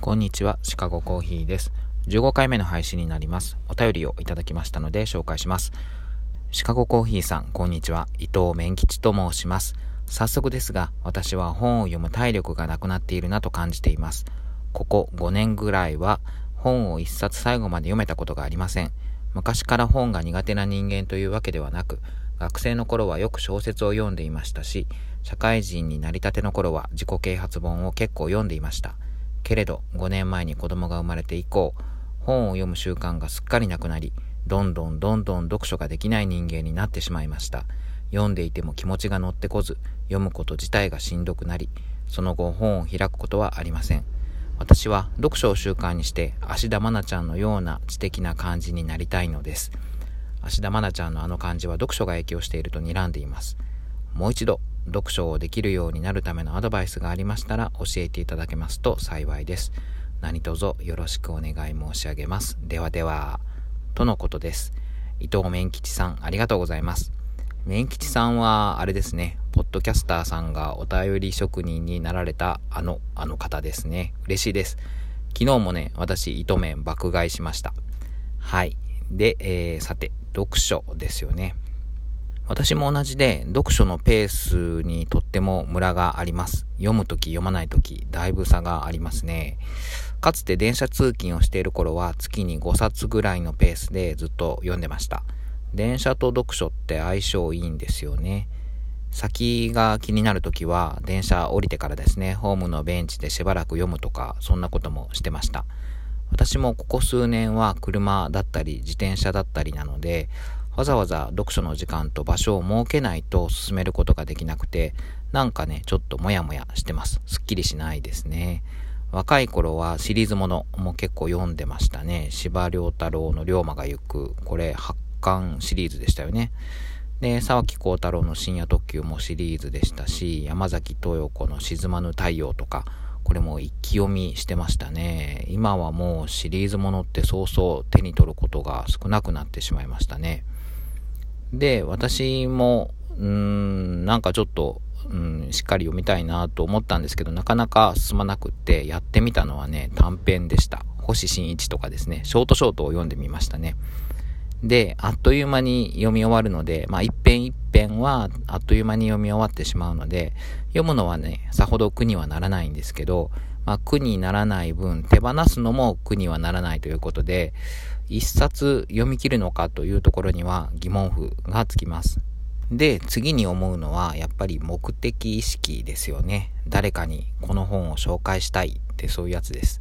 こんにちは、シカゴコーヒーです。15回目の配信になります。お便りをいただきましたので紹介します。シカゴコーヒーさん、こんにちは。伊藤麺吉と申します。早速ですが、私は本を読む体力がなくなっているなと感じています。ここ5年ぐらいは本を一冊最後まで読めたことがありません。昔から本が苦手な人間というわけではなく、学生の頃はよく小説を読んでいましたし、社会人になりたての頃は自己啓発本を結構読んでいました。けれど5年前に子供が生まれて以降本を読む習慣がすっかりなくなりどんどんどんどん読書ができない人間になってしまいました。読んでいても気持ちが乗ってこず読むこと自体がしんどくなりその後本を開くことはありません。私は読書を習慣にして芦田愛菜ちゃんのような知的な感じになりたいのです。芦田愛菜ちゃんのあの感じは読書が影響していると睨んでいます。もう一度読書をできるようになるためのアドバイスがありましたら教えていただけますと幸いです。何卒よろしくお願い申し上げます。ではでは、とのことです。伊藤麺吉さん、ありがとうございます。麺吉さんは、あれですね、ポッドキャスターさんがお便り職人になられたあの、あの方ですね。嬉しいです。昨日もね、私、糸麺爆買いしました。はい。で、えー、さて、読書ですよね。私も同じで読書のペースにとってもムラがあります。読むとき読まないときだいぶ差がありますね。かつて電車通勤をしている頃は月に5冊ぐらいのペースでずっと読んでました。電車と読書って相性いいんですよね。先が気になるときは電車降りてからですね、ホームのベンチでしばらく読むとか、そんなこともしてました。私もここ数年は車だったり自転車だったりなので、わざわざ読書の時間と場所を設けないと進めることができなくて、なんかね、ちょっとモヤモヤしてます。すっきりしないですね。若い頃はシリーズものも結構読んでましたね。司馬遼太郎の龍馬が行く。これ8巻シリーズでしたよね。で、沢木幸太郎の深夜特急もシリーズでしたし、山崎豊子の沈まぬ太陽とか、これも一気読みしてましたね。今はもうシリーズものってそうそう手に取ることが少なくなってしまいましたね。で、私も、うーん、なんかちょっと、うん、しっかり読みたいなと思ったんですけど、なかなか進まなくって、やってみたのはね、短編でした。星新一とかですね、ショートショートを読んでみましたね。で、あっという間に読み終わるので、まあ一編一編はあっという間に読み終わってしまうので、読むのはね、さほど苦にはならないんですけど、まあ苦にならない分、手放すのも苦にはならないということで、一冊読み切るのかというところには疑問符がつきます。で、次に思うのは、やっぱり目的意識ですよね。誰かにこの本を紹介したいってそういうやつです。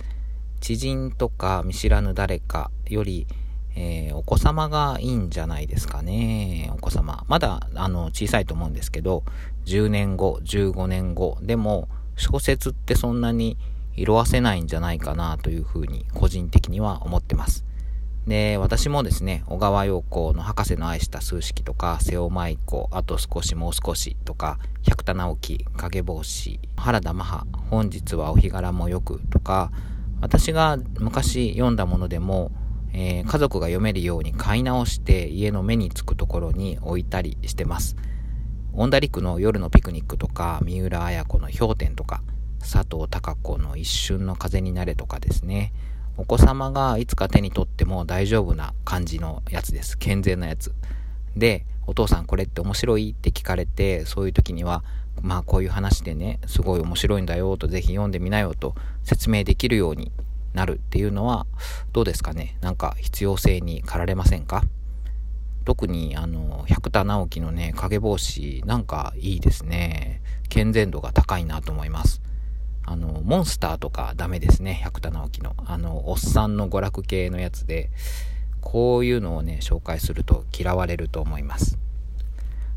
知人とか見知らぬ誰かより、えー、お子様がいいんじゃないですかね。お子様。まだ、あの、小さいと思うんですけど、10年後、15年後、でも、小説ってそんなに色あせないんじゃないかなというふうに、個人的には思ってます。で、私もですね、小川陽子の博士の愛した数式とか、瀬尾舞子、あと少しもう少しとか、百田直樹、影帽子、原田マハ、本日はお日柄もよくとか、私が昔読んだものでも、えー、家族が読めるように買い直して家の目につくところに置いたりしてます。恩田陸の夜のピクニックとか、三浦綾子の氷点とか、佐藤孝子の一瞬の風になれとかですね。お子様がいつか手に取っても大丈夫な感じのやつです。健全なやつ。で、お父さんこれって面白いって聞かれて、そういう時には、まあこういう話でね、すごい面白いんだよと、ぜひ読んでみなよと説明できるようになるっていうのは、どうですかね？なんか必要性に駆られませんか？特にあの、百田直樹のね、影帽子、なんかいいですね。健全度が高いなと思います。あの、モンスターとかダメですね、百田直樹の。あの、おっさんの娯楽系のやつで、こういうのをね、紹介すると嫌われると思います。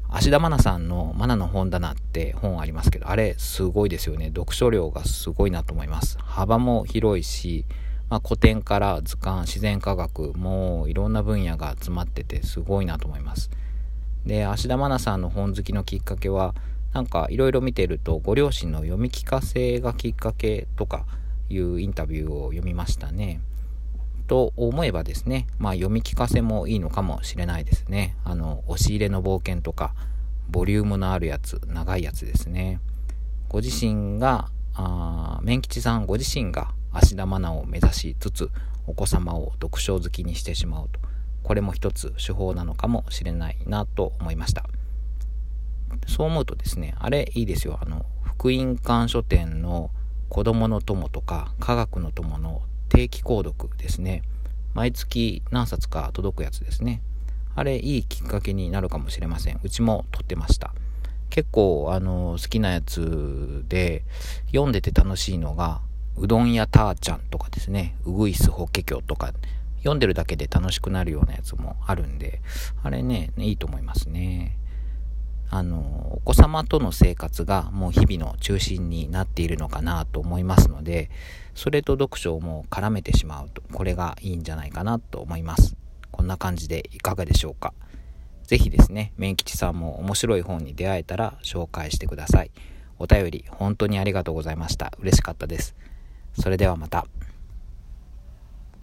芦田愛菜さんのマナの本棚って本ありますけど、あれすごいですよね。読書量がすごいなと思います。幅も広いし、まあ、古典から図鑑、自然科学、もういろんな分野が詰まっててすごいなと思います。で、芦田愛菜さんの本好きのきっかけは、なんかいろいろ見てるとご両親の読み聞かせがきっかけとかいうインタビューを読みましたね。と思えばですね、まあ読み聞かせもいいのかもしれないですね。あの、押し入れの冒険とか、ボリュームのあるやつ、長いやつですね。ご自身が、あ面吉さんご自身が芦田愛菜を目指しつつお子様を読書好きにしてしまうとこれも一つ手法なのかもしれないなと思いましたそう思うとですねあれいいですよ。あの福音館書店の子供の友とか科学の友の定期購読ですね。毎月何冊か届くやつですね。あれいいきっかけになるかもしれません。うちも撮ってました。結構あの好きなやつで読んでて楽しいのがうどん屋たーちゃんとかですね。うぐいす法華経とか。読んでるだけで楽しくなるようなやつもあるんであれねいいと思いますね。あのお子様との生活がもう日々の中心になっているのかなと思いますのでそれと読書をもう絡めてしまうとこれがいいんじゃないかなと思いますこんな感じでいかがでしょうかぜひですね、麺吉さんも面白い本に出会えたら紹介してください。お便り本当にありがとうございました。嬉しかったです。それではまた。